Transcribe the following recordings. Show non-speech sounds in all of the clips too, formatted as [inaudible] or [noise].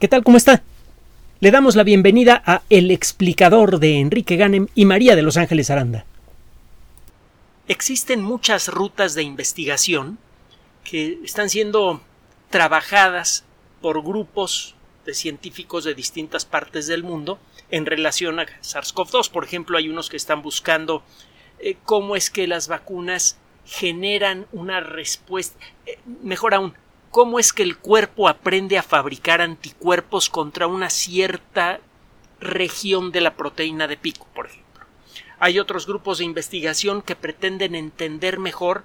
¿Qué tal? ¿Cómo está? Le damos la bienvenida a El explicador de Enrique Ganem y María de Los Ángeles Aranda. Existen muchas rutas de investigación que están siendo trabajadas por grupos de científicos de distintas partes del mundo en relación a SARS-CoV-2. Por ejemplo, hay unos que están buscando eh, cómo es que las vacunas generan una respuesta, eh, mejor aún, cómo es que el cuerpo aprende a fabricar anticuerpos contra una cierta región de la proteína de pico, por ejemplo. Hay otros grupos de investigación que pretenden entender mejor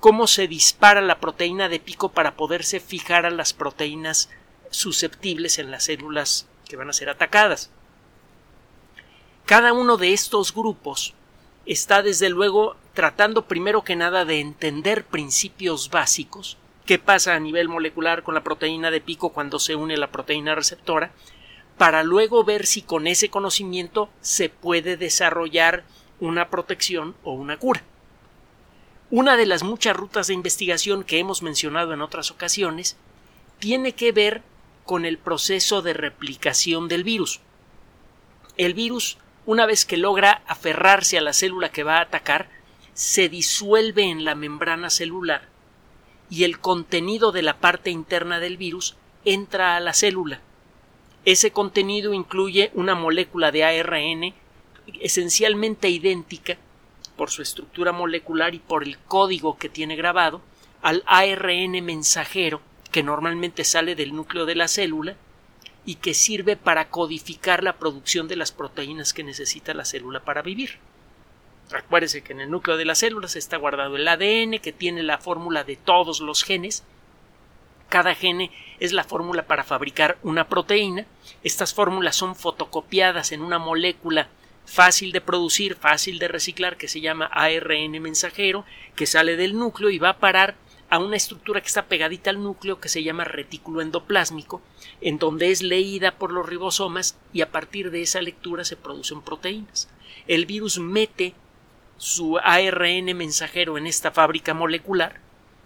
cómo se dispara la proteína de pico para poderse fijar a las proteínas susceptibles en las células que van a ser atacadas. Cada uno de estos grupos está desde luego tratando primero que nada de entender principios básicos qué pasa a nivel molecular con la proteína de pico cuando se une la proteína receptora, para luego ver si con ese conocimiento se puede desarrollar una protección o una cura. Una de las muchas rutas de investigación que hemos mencionado en otras ocasiones tiene que ver con el proceso de replicación del virus. El virus, una vez que logra aferrarse a la célula que va a atacar, se disuelve en la membrana celular y el contenido de la parte interna del virus entra a la célula. Ese contenido incluye una molécula de ARN esencialmente idéntica por su estructura molecular y por el código que tiene grabado al ARN mensajero que normalmente sale del núcleo de la célula y que sirve para codificar la producción de las proteínas que necesita la célula para vivir. Acuérdese que en el núcleo de las células está guardado el ADN que tiene la fórmula de todos los genes. Cada gene es la fórmula para fabricar una proteína. Estas fórmulas son fotocopiadas en una molécula fácil de producir, fácil de reciclar, que se llama ARN mensajero, que sale del núcleo y va a parar a una estructura que está pegadita al núcleo que se llama retículo endoplásmico, en donde es leída por los ribosomas y a partir de esa lectura se producen proteínas. El virus mete su ARN mensajero en esta fábrica molecular.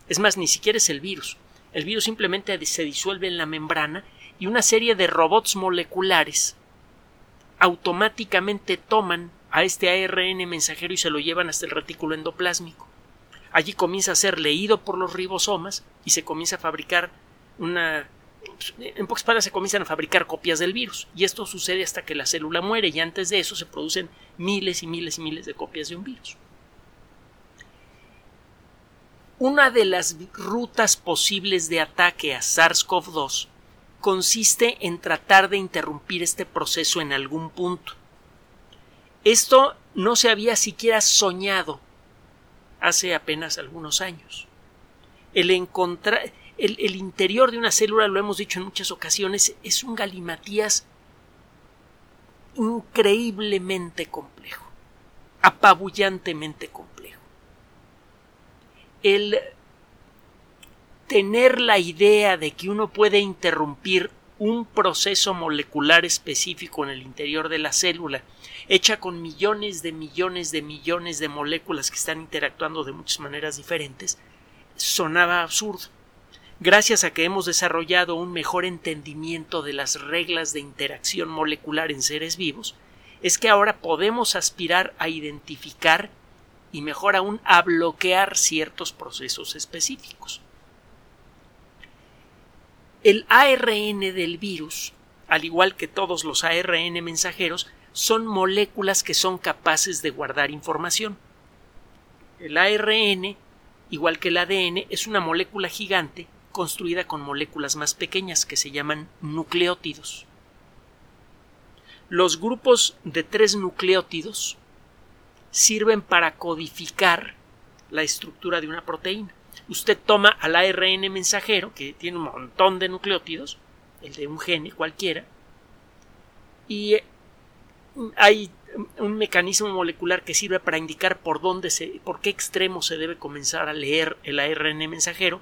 Es más, ni siquiera es el virus. El virus simplemente se disuelve en la membrana y una serie de robots moleculares automáticamente toman a este ARN mensajero y se lo llevan hasta el retículo endoplásmico. Allí comienza a ser leído por los ribosomas y se comienza a fabricar una en pocas palabras se comienzan a fabricar copias del virus y esto sucede hasta que la célula muere y antes de eso se producen miles y miles y miles de copias de un virus. Una de las rutas posibles de ataque a SARS-CoV-2 consiste en tratar de interrumpir este proceso en algún punto. Esto no se había siquiera soñado hace apenas algunos años. El encontrar el, interior de una célula, lo hemos dicho en muchas ocasiones, es un galimatías increíblemente complejo, apabullantemente complejo. El tener la idea de que uno puede interrumpir un proceso molecular específico en el interior de la célula, hecha con millones de millones de millones de moléculas que están interactuando de muchas maneras diferentes, sonaba absurdo gracias a que hemos desarrollado un mejor entendimiento de las reglas de interacción molecular en seres vivos, es que ahora podemos aspirar a identificar y mejor aún a bloquear ciertos procesos específicos. El ARN del virus, al igual que todos los ARN mensajeros, son moléculas que son capaces de guardar información. El ARN, igual que el ADN, es una molécula gigante construida con moléculas más pequeñas que se llaman nucleótidos. Los grupos de tres nucleótidos sirven para codificar la estructura de una proteína. Usted toma al ARN mensajero, que tiene un montón de nucleótidos, el de un gene cualquiera, y hay un mecanismo molecular que sirve para indicar por dónde se, por qué extremo se debe comenzar a leer el ARN mensajero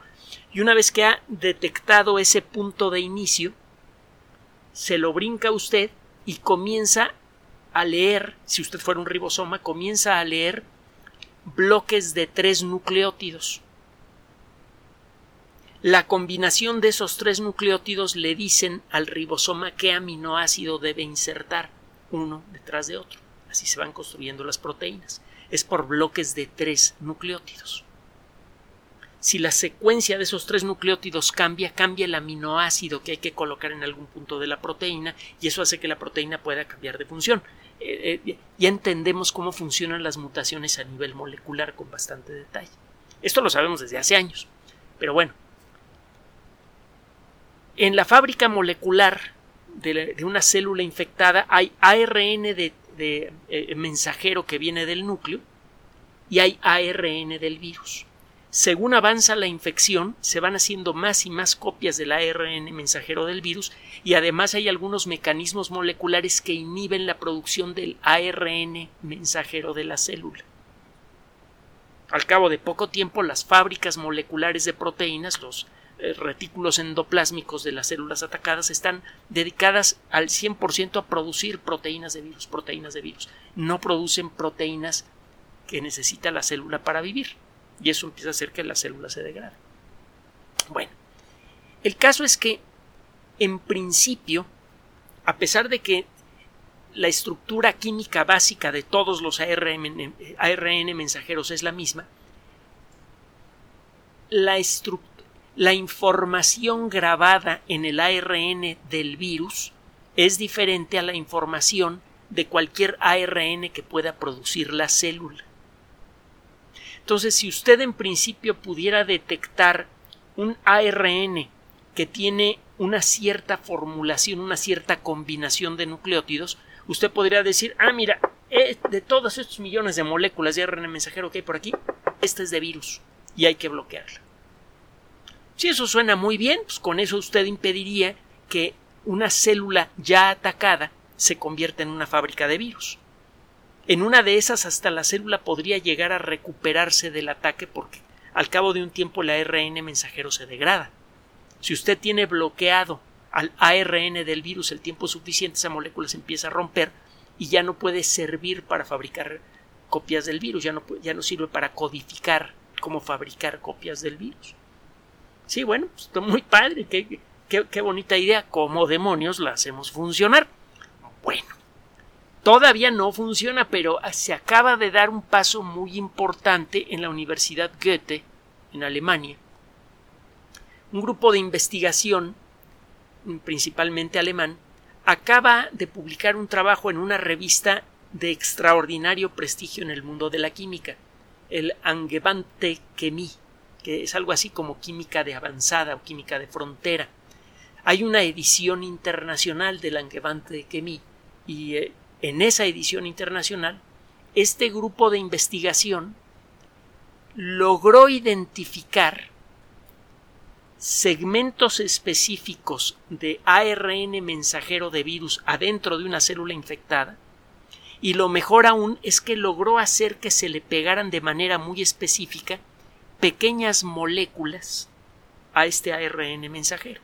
y una vez que ha detectado ese punto de inicio, se lo brinca usted y comienza a leer, si usted fuera un ribosoma, comienza a leer bloques de tres nucleótidos. la combinación de esos tres nucleótidos le dicen al ribosoma qué aminoácido debe insertar uno detrás de otro. Así se van construyendo las proteínas. Es por bloques de tres nucleótidos. Si la secuencia de esos tres nucleótidos cambia, cambia el aminoácido que hay que colocar en algún punto de la proteína y eso hace que la proteína pueda cambiar de función. Eh, eh, ya entendemos cómo funcionan las mutaciones a nivel molecular con bastante detalle. Esto lo sabemos desde hace años. Pero bueno, en la fábrica molecular de, una célula infectada hay ARN de, eh, mensajero que viene del núcleo y hay ARN del virus. Según avanza la infección, se van haciendo más y más copias del ARN mensajero del virus y además hay algunos mecanismos moleculares que inhiben la producción del ARN mensajero de la célula. Al cabo de poco tiempo, las fábricas moleculares de proteínas, los eh, retículos endoplásmicos de las células atacadas, están dedicadas al 100% a producir proteínas de virus, proteínas de virus. No producen proteínas que necesita la célula para vivir y eso empieza a hacer que la célula se degrade. Bueno, el caso es que, en principio, a pesar de que la estructura química básica de todos los ARN, mensajeros es la misma, la, la información grabada en el ARN del virus es diferente a la información de cualquier ARN que pueda producir la célula. Entonces, si usted en principio pudiera detectar un ARN que tiene una cierta formulación, una cierta combinación de nucleótidos, usted podría decir, ah, mira, eh, de todos estos millones de moléculas de ARN mensajero que hay por aquí, esta es de virus y hay que bloquearla. Si eso suena muy bien, pues con eso usted impediría que una célula ya atacada se convierta en una fábrica de virus. En una de esas hasta la célula podría llegar a recuperarse del ataque porque al cabo de un tiempo el ARN mensajero se degrada. Si usted tiene bloqueado al ARN del virus el tiempo suficiente, esa molécula se empieza a romper y ya no puede servir para fabricar copias del virus, ya no, ya no sirve para codificar cómo fabricar copias del virus. Sí, bueno, pues, está muy padre, qué, qué, qué bonita idea, cómo demonios la hacemos funcionar. Bueno, Todavía no funciona, pero se acaba de dar un paso muy importante en la Universidad Goethe, en Alemania. Un grupo de investigación, principalmente alemán, acaba de publicar un trabajo en una revista de extraordinario prestigio en el mundo de la química, el Angewandte Chemie, que es algo así como química de avanzada o química de frontera. Hay una edición internacional del Angewandte Chemie y eh, en esa edición internacional, este grupo de investigación logró identificar segmentos específicos de ARN mensajero de virus adentro de una célula infectada y lo mejor aún es que logró hacer que se le pegaran de manera muy específica pequeñas moléculas a este ARN mensajero.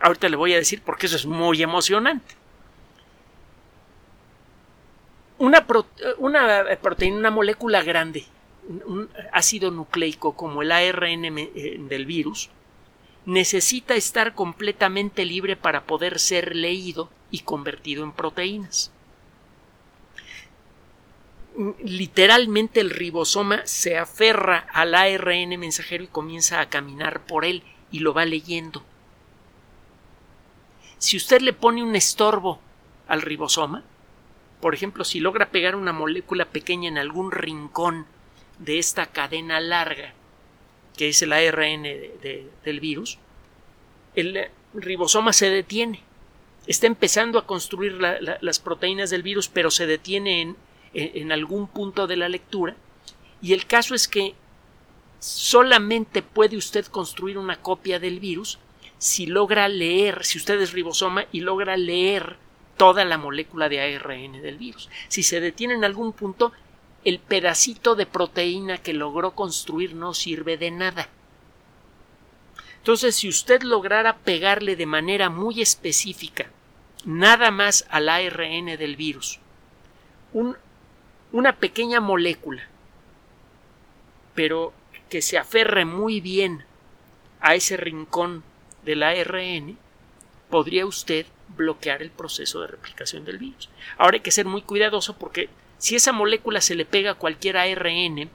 Ahorita le voy a decir porque eso es muy emocionante. Una, proteína, una molécula grande, un ácido nucleico como el ARN eh, del virus, necesita estar completamente libre para poder ser leído y convertido en proteínas. Literalmente el ribosoma se aferra al ARN mensajero y comienza a caminar por él y lo va leyendo. Si usted le pone un estorbo al ribosoma, por ejemplo, si logra pegar una molécula pequeña en algún rincón de esta cadena larga, que es el ARN del virus, el ribosoma se detiene. Está empezando a construir las proteínas del virus, pero se detiene en, en algún punto de la lectura. Y el caso es que solamente puede usted construir una copia del virus si logra leer, si usted es ribosoma y logra leer toda la molécula de ARN del virus. Si se detiene en algún punto, el pedacito de proteína que logró construir no sirve de nada. Entonces, si usted lograra pegarle de manera muy específica nada más al ARN del virus, una pequeña molécula, pero que se aferre muy bien a ese rincón del ARN, podría usted bloquear el proceso de replicación del virus. Ahora hay que ser muy cuidadoso porque si esa molécula se le pega a cualquier ARN,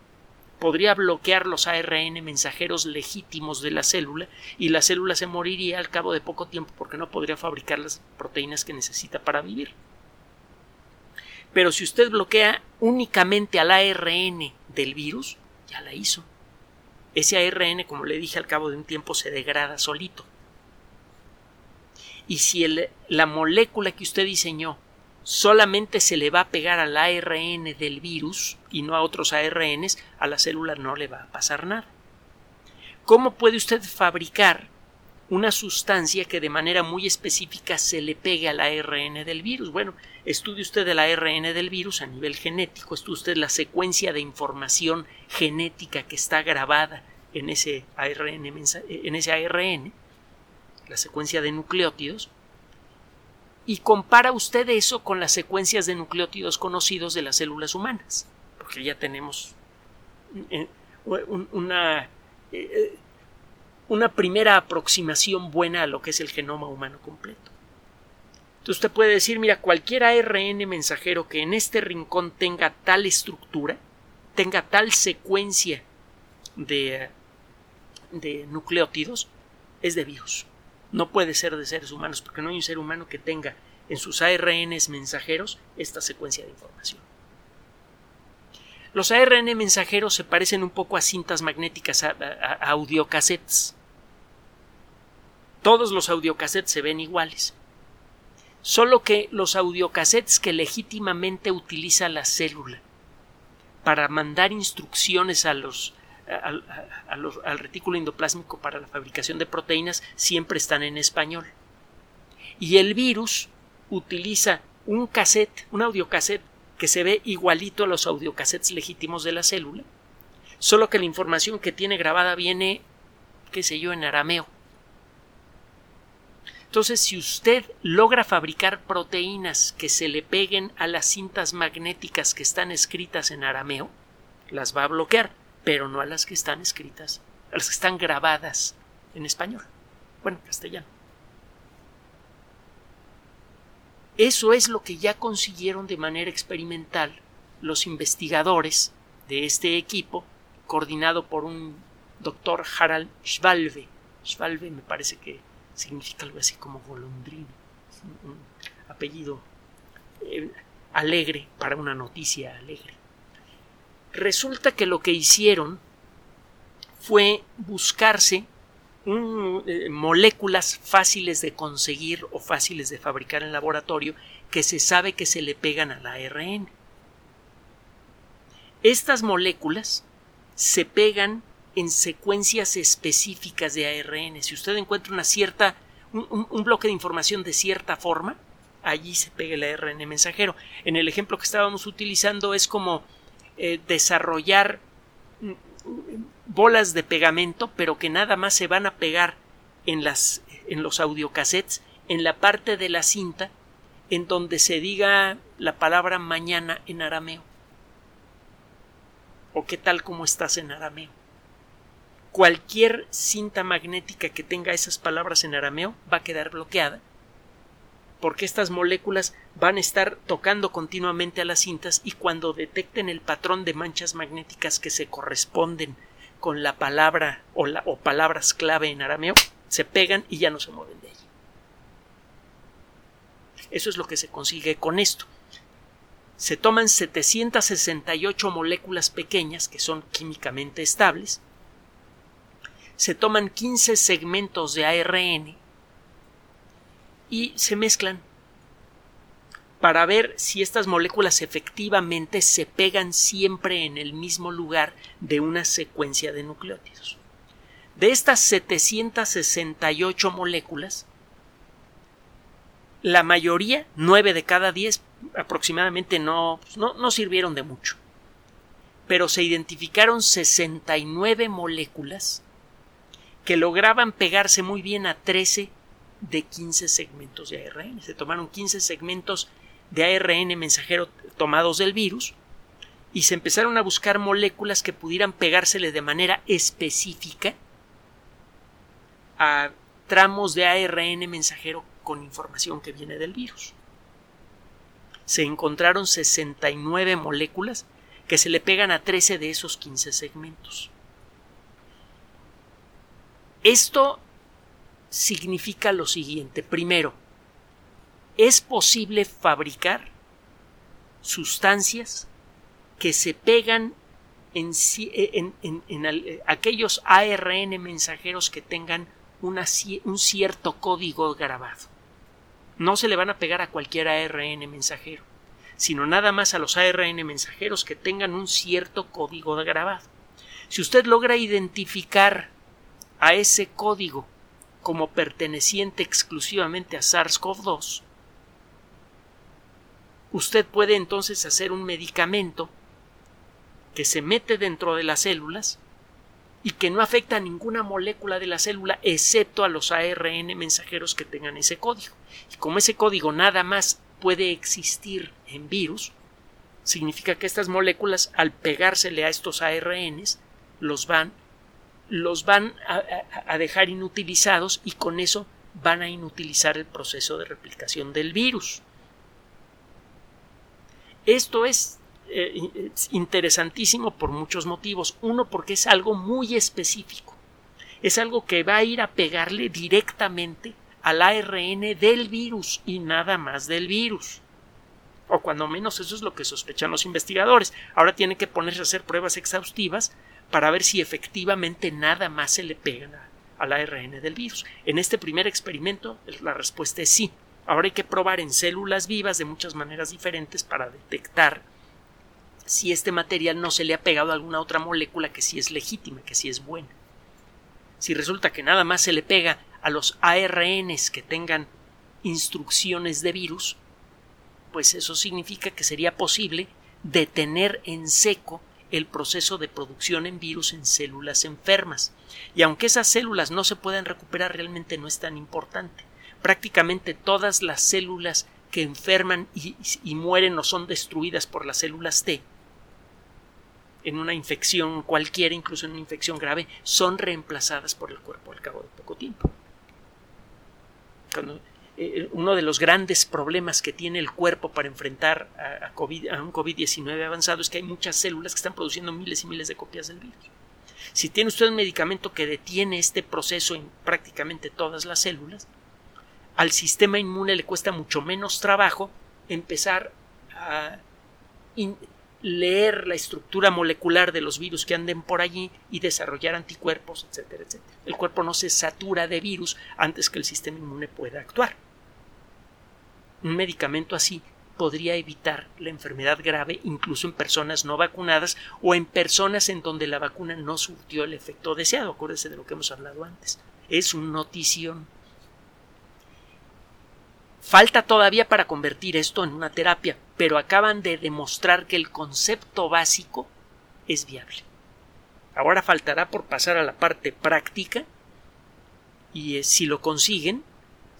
podría bloquear los ARN mensajeros legítimos de la célula y la célula se moriría al cabo de poco tiempo porque no podría fabricar las proteínas que necesita para vivir. Pero si usted bloquea únicamente al ARN del virus, ya la hizo. Ese ARN, como le dije, al cabo de un tiempo se degrada solito. Y si la molécula que usted diseñó solamente se le va a pegar al ARN del virus y no a otros ARNs, a la célula no le va a pasar nada. ¿Cómo puede usted fabricar una sustancia que de manera muy específica se le pegue al ARN del virus? Bueno, estudie usted el ARN del virus a nivel genético, estudie usted la secuencia de información genética que está grabada en ese ARN, en ese ARN la secuencia de nucleótidos, y compara usted eso con las secuencias de nucleótidos conocidos de las células humanas, porque ya tenemos eh, una, eh, una primera aproximación buena a lo que es el genoma humano completo. Entonces usted puede decir, mira, cualquier ARN mensajero que en este rincón tenga tal estructura, tenga tal secuencia de, de nucleótidos, es de virus no puede ser de seres humanos, porque no hay un ser humano que tenga en sus ARNs mensajeros esta secuencia de información. Los ARN mensajeros se parecen un poco a cintas magnéticas, a, audiocassettes. Todos los audiocassettes se ven iguales. Solo que los audiocassettes que legítimamente utiliza la célula para mandar instrucciones a los al retículo endoplásmico para la fabricación de proteínas siempre están en español. Y el virus utiliza un cassette, un audiocassette que se ve igualito a los audiocassettes legítimos de la célula, solo que la información que tiene grabada viene, qué sé yo, en arameo. Entonces, si usted logra fabricar proteínas que se le peguen a las cintas magnéticas que están escritas en arameo, las va a bloquear pero no a las que están escritas, a las que están grabadas en español, bueno, en castellano. Eso es lo que ya consiguieron de manera experimental los investigadores de este equipo, coordinado por un doctor Harald Schwalbe. Schwalbe me parece que significa algo así como golondrino, un apellido eh, alegre para una noticia alegre. Resulta que lo que hicieron fue buscarse eh, moléculas fáciles de conseguir o fáciles de fabricar en laboratorio que se sabe que se le pegan al ARN. Estas moléculas se pegan en secuencias específicas de ARN. Si usted encuentra una cierta, un, bloque de información de cierta forma, allí se pega el ARN mensajero. En el ejemplo que estábamos utilizando es como eh, desarrollar mm, bolas de pegamento, pero que nada más se van a pegar en, las, en los audiocassettes, en la parte de la cinta en donde se diga la palabra mañana en arameo. O qué tal como estás en arameo. Cualquier cinta magnética que tenga esas palabras en arameo va a quedar bloqueada porque estas moléculas van a estar tocando continuamente a las cintas y cuando detecten el patrón de manchas magnéticas que se corresponden con la palabra o, la, o palabras clave en arameo, se pegan y ya no se mueven de allí. Eso es lo que se consigue con esto. Se toman 768 moléculas pequeñas que son químicamente estables, se toman 15 segmentos de ARN y se mezclan para ver si estas moléculas efectivamente se pegan siempre en el mismo lugar de una secuencia de nucleótidos. De estas 768 moléculas, la mayoría, 9 de cada 10 aproximadamente, no, no, no sirvieron de mucho. Pero se identificaron 69 moléculas que lograban pegarse muy bien a 13 de 15 segmentos de ARN. Se tomaron 15 segmentos de ARN mensajero tomados del virus y se empezaron a buscar moléculas que pudieran pegársele de manera específica a tramos de ARN mensajero con información que viene del virus. Se encontraron 69 moléculas que se le pegan a 13 de esos 15 segmentos. Esto significa lo siguiente. Primero, es posible fabricar sustancias que se pegan en, aquellos ARN mensajeros que tengan un cierto código grabado. No se le van a pegar a cualquier ARN mensajero, sino nada más a los ARN mensajeros que tengan un cierto código grabado. Si usted logra identificar a ese código como perteneciente exclusivamente a SARS-CoV-2, usted puede entonces hacer un medicamento que se mete dentro de las células y que no afecta a ninguna molécula de la célula excepto a los ARN mensajeros que tengan ese código. Y como ese código nada más puede existir en virus, significa que estas moléculas al pegársele a estos ARNs los van los van a, dejar inutilizados y con eso van a inutilizar el proceso de replicación del virus. Esto es, eh, interesantísimo por muchos motivos. Uno, porque es algo muy específico. Es algo que va a ir a pegarle directamente al ARN del virus y nada más del virus. O cuando menos eso es lo que sospechan los investigadores. Ahora tienen que ponerse a hacer pruebas exhaustivas para ver si efectivamente nada más se le pega al ARN del virus. En este primer experimento la respuesta es sí. Ahora hay que probar en células vivas de muchas maneras diferentes para detectar si este material no se le ha pegado a alguna otra molécula que sí es legítima, que sí es buena. Si resulta que nada más se le pega a los ARNs que tengan instrucciones de virus, pues eso significa que sería posible detener en seco el proceso de producción en virus en células enfermas. Y aunque esas células no se puedan recuperar, realmente no es tan importante prácticamente todas las células que enferman y, mueren o son destruidas por las células T en una infección cualquiera, incluso en una infección grave, son reemplazadas por el cuerpo al cabo de poco tiempo. Eh, uno de los grandes problemas que tiene el cuerpo para enfrentar a, a un COVID-19 avanzado es que hay muchas células que están produciendo miles y miles de copias del virus. Si tiene usted un medicamento que detiene este proceso en prácticamente todas las células, al sistema inmune le cuesta mucho menos trabajo empezar a leer la estructura molecular de los virus que anden por allí y desarrollar anticuerpos, etcétera, etcétera. El cuerpo no se satura de virus antes que el sistema inmune pueda actuar. Un medicamento así podría evitar la enfermedad grave incluso en personas no vacunadas o en personas en donde la vacuna no surtió el efecto deseado. Acuérdese de lo que hemos hablado antes. Es un notición. Falta todavía para convertir esto en una terapia, pero acaban de demostrar que el concepto básico es viable. Ahora faltará por pasar a la parte práctica y eh, si lo consiguen,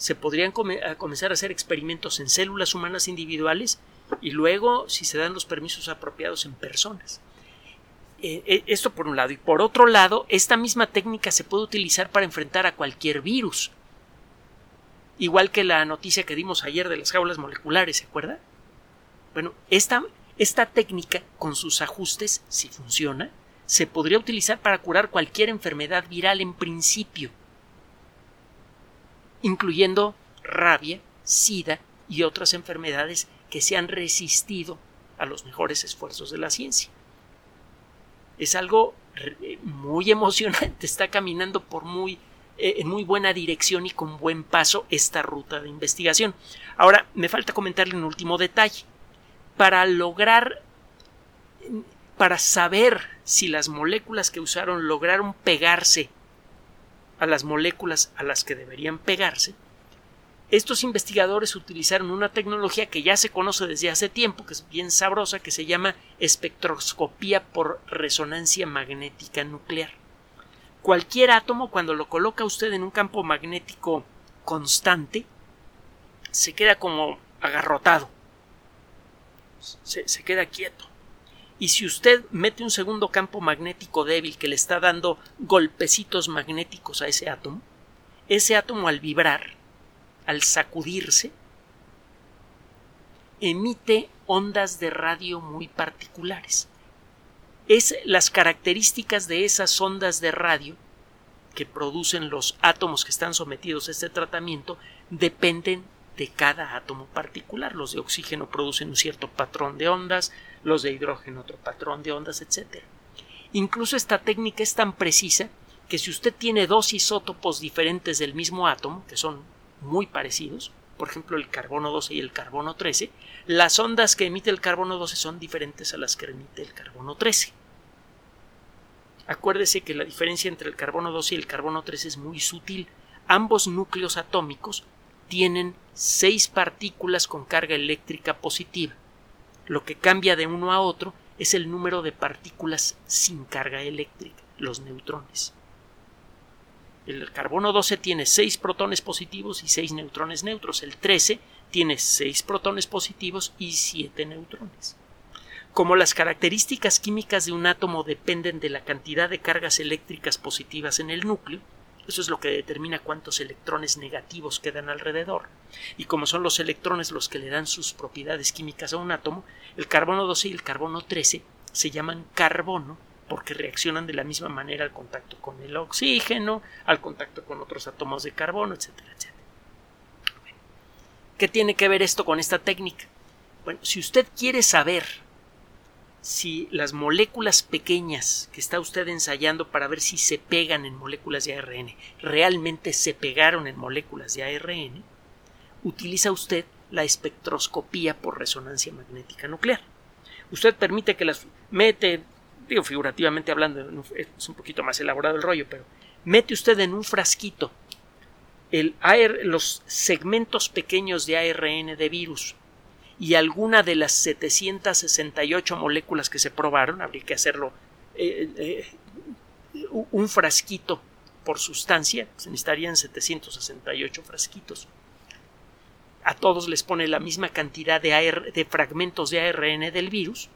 se podrían comenzar a hacer experimentos en células humanas individuales y luego, si se dan los permisos apropiados, en personas. Eh, eh, esto por un lado. Y por otro lado, esta misma técnica se puede utilizar para enfrentar a cualquier virus igual que la noticia que dimos ayer de las jaulas moleculares, ¿se acuerda? Bueno, esta, esta técnica, con sus ajustes, si funciona, se podría utilizar para curar cualquier enfermedad viral en principio, incluyendo rabia, sida y otras enfermedades que se han resistido a los mejores esfuerzos de la ciencia. Es algo muy emocionante, [laughs] está caminando por muy eh, en muy buena dirección y con buen paso esta ruta de investigación. Ahora, me falta comentarle un último detalle. Para lograr, para saber si las moléculas que usaron lograron pegarse a las moléculas a las que deberían pegarse, estos investigadores utilizaron una tecnología que ya se conoce desde hace tiempo, que es bien sabrosa, que se llama espectroscopía por resonancia magnética nuclear. Cualquier átomo cuando lo coloca usted en un campo magnético constante se queda como agarrotado. Se, queda quieto y si usted mete un segundo campo magnético débil que le está dando golpecitos magnéticos a ese átomo ese átomo al vibrar, al sacudirse, emite ondas de radio muy particulares. Es las características de esas ondas de radio que producen los átomos que están sometidos a este tratamiento dependen de cada átomo particular. Los de oxígeno producen un cierto patrón de ondas, los de hidrógeno otro patrón de ondas, etc. Incluso esta técnica es tan precisa que si usted tiene dos isótopos diferentes del mismo átomo, que son muy parecidos, por ejemplo el carbono 12 y el carbono 13, las ondas que emite el carbono 12 son diferentes a las que emite el carbono 13. Acuérdese que la diferencia entre el carbono 12 y el carbono 13 es muy sutil. Ambos núcleos atómicos tienen seis partículas con carga eléctrica positiva. Lo que cambia de uno a otro es el número de partículas sin carga eléctrica, los neutrones. El carbono 12 tiene 6 protones positivos y 6 neutrones neutros. El 13 tiene 6 protones positivos y 7 neutrones. Como las características químicas de un átomo dependen de la cantidad de cargas eléctricas positivas en el núcleo, eso es lo que determina cuántos electrones negativos quedan alrededor. Y como son los electrones los que le dan sus propiedades químicas a un átomo, el carbono 12 y el carbono 13 se llaman carbono porque reaccionan de la misma manera al contacto con el oxígeno, al contacto con otros átomos de carbono, etcétera, etcétera. ¿Qué tiene que ver esto con esta técnica? Bueno, si usted quiere saber si las moléculas pequeñas que está usted ensayando para ver si se pegan en moléculas de ARN realmente se pegaron en moléculas de ARN, utiliza usted la espectroscopía por resonancia magnética nuclear. Usted permite que las mete digo figurativamente hablando, es un poquito más elaborado el rollo, pero mete usted en un frasquito el los segmentos pequeños de ARN de virus y alguna de las 768 moléculas que se probaron, habría que hacerlo eh, eh, un frasquito por sustancia, se necesitarían 768 frasquitos. A todos les pone la misma cantidad de, de fragmentos de ARN del virus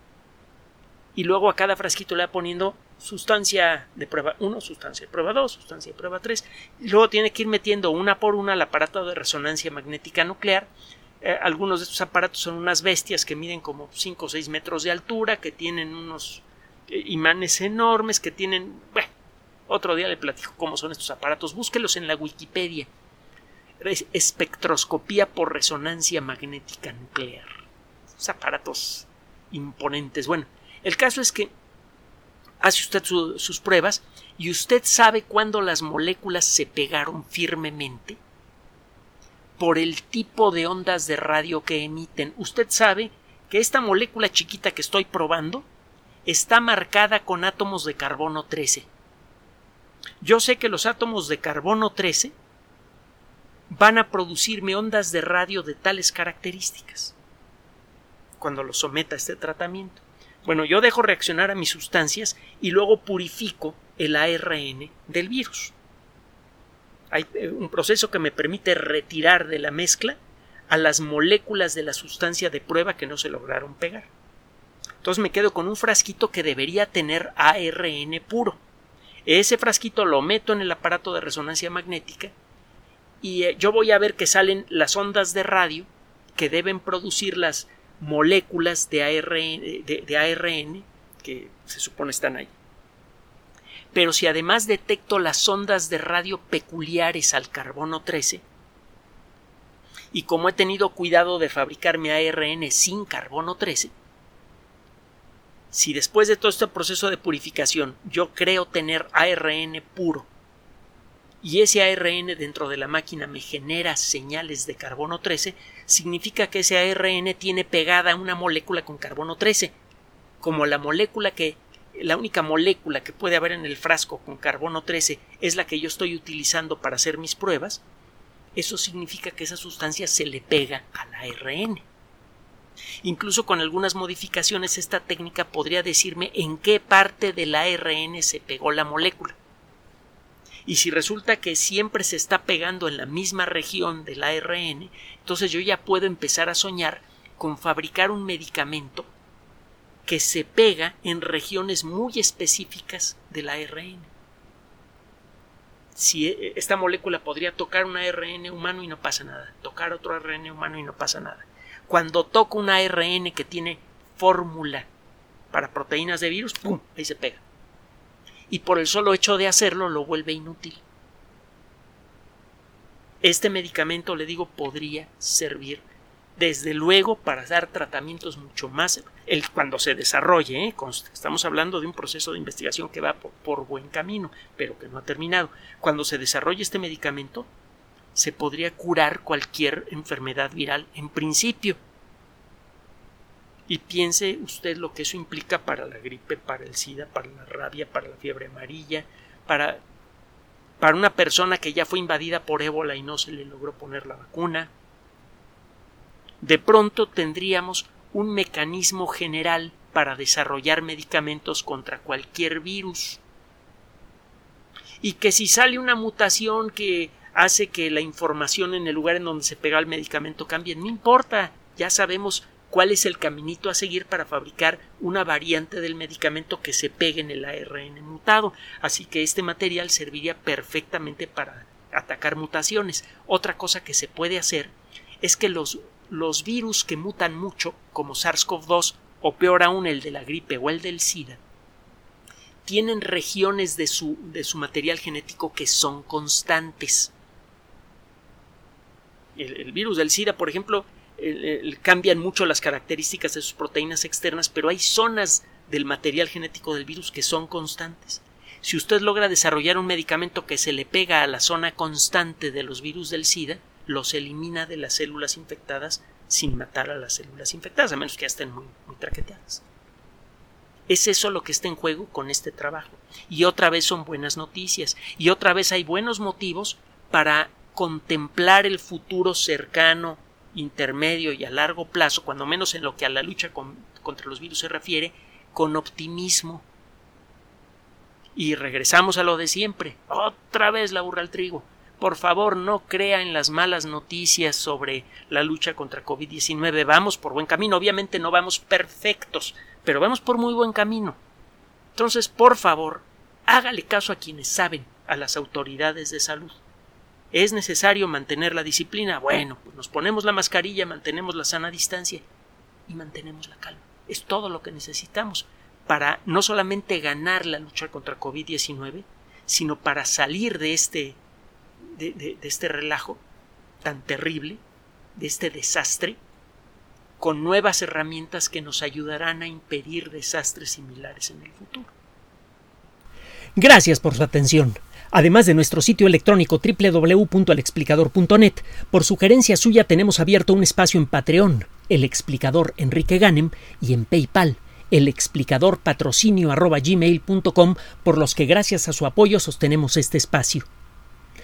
y luego a cada frasquito le va poniendo sustancia de prueba 1, sustancia de prueba 2, sustancia de prueba 3, y luego tiene que ir metiendo una por una al aparato de resonancia magnética nuclear. Eh, algunos de estos aparatos son unas bestias que miden como 5 o 6 metros de altura, que tienen unos eh, imanes enormes, que tienen... Bueno, otro día le platico cómo son estos aparatos. Búsquelos en la Wikipedia. espectroscopía por resonancia magnética nuclear. Esos aparatos imponentes. Bueno, el caso es que hace usted sus pruebas y usted sabe cuándo las moléculas se pegaron firmemente por el tipo de ondas de radio que emiten. Usted sabe que esta molécula chiquita que estoy probando está marcada con átomos de carbono 13. Yo sé que los átomos de carbono 13 van a producirme ondas de radio de tales características cuando los someta a este tratamiento. Bueno, yo dejo reaccionar a mis sustancias y luego purifico el ARN del virus. Hay eh, un proceso que me permite retirar de la mezcla a las moléculas de la sustancia de prueba que no se lograron pegar. Entonces me quedo con un frasquito que debería tener ARN puro. Ese frasquito lo meto en el aparato de resonancia magnética y eh, yo voy a ver que salen las ondas de radio que deben producir las moléculas de ARN, de, ARN que se supone están ahí. Pero si además detecto las ondas de radio peculiares al carbono 13, y como he tenido cuidado de fabricar mi ARN sin carbono 13, si después de todo este proceso de purificación yo creo tener ARN puro y ese ARN dentro de la máquina me genera señales de carbono 13, significa que ese ARN tiene pegada una molécula con carbono 13, como la molécula que la única molécula que puede haber en el frasco con carbono 13 es la que yo estoy utilizando para hacer mis pruebas, eso significa que esa sustancia se le pega al ARN. Incluso con algunas modificaciones esta técnica podría decirme en qué parte del ARN se pegó la molécula. Y si resulta que siempre se está pegando en la misma región del ARN, entonces yo ya puedo empezar a soñar con fabricar un medicamento que se pega en regiones muy específicas del ARN. si e, esta molécula podría tocar un ARN humano y no pasa nada, tocar otro ARN humano y no pasa nada. Cuando toca un ARN que tiene fórmula para proteínas de virus, ¡pum! ahí se pega. Y por el solo hecho de hacerlo lo vuelve inútil. Este medicamento, le digo, podría servir desde luego para dar tratamientos mucho más cuando se desarrolle. ¿eh? Estamos hablando de un proceso de investigación que va por, buen camino, pero que no ha terminado. Cuando se desarrolle este medicamento, se podría curar cualquier enfermedad viral en principio. Y piense usted lo que eso implica para la gripe, para el SIDA, para la rabia, para la fiebre amarilla, para, para una persona que ya fue invadida por ébola y no se le logró poner la vacuna, de pronto tendríamos un mecanismo general para desarrollar medicamentos contra cualquier virus. Y que si sale una mutación que hace que la información en el lugar en donde se pega el medicamento cambie, no importa, ya sabemos cuál es el caminito a seguir para fabricar una variante del medicamento que se pegue en el ARN mutado. Así que este material serviría perfectamente para atacar mutaciones. Otra cosa que se puede hacer es que los los virus que mutan mucho, como SARS-CoV-2 o peor aún el de la gripe o el del SIDA, tienen regiones de su, de su material genético que son constantes. El, virus del SIDA, por ejemplo, cambian mucho las características de sus proteínas externas, pero hay zonas del material genético del virus que son constantes. Si usted logra desarrollar un medicamento que se le pega a la zona constante de los virus del SIDA, los elimina de las células infectadas sin matar a las células infectadas, a menos que ya estén muy, muy traqueteadas. Es eso lo que está en juego con este trabajo. Y otra vez son buenas noticias. Y otra vez hay buenos motivos para contemplar el futuro cercano, intermedio y a largo plazo, cuando menos en lo que a la lucha contra los virus se refiere, con optimismo. Y regresamos a lo de siempre. Otra vez la burra al trigo. Por favor, no crea en las malas noticias sobre la lucha contra COVID-19. Vamos por buen camino. Obviamente no vamos perfectos, pero vamos por muy buen camino. Entonces, por favor, hágale caso a quienes saben, a las autoridades de salud. ¿Es necesario mantener la disciplina? Bueno, pues nos ponemos la mascarilla, mantenemos la sana distancia y mantenemos la calma. Es todo lo que necesitamos para no solamente ganar la lucha contra COVID-19, sino para salir de este de, este relajo tan terrible, de este desastre, con nuevas herramientas que nos ayudarán a impedir desastres similares en el futuro. Gracias por su atención. Además de nuestro sitio electrónico www.alexplicador.net, por sugerencia suya tenemos abierto un espacio en Patreon, el explicador Enrique Ganem, y en PayPal, el explicador patrocinio por los que gracias a su apoyo sostenemos este espacio.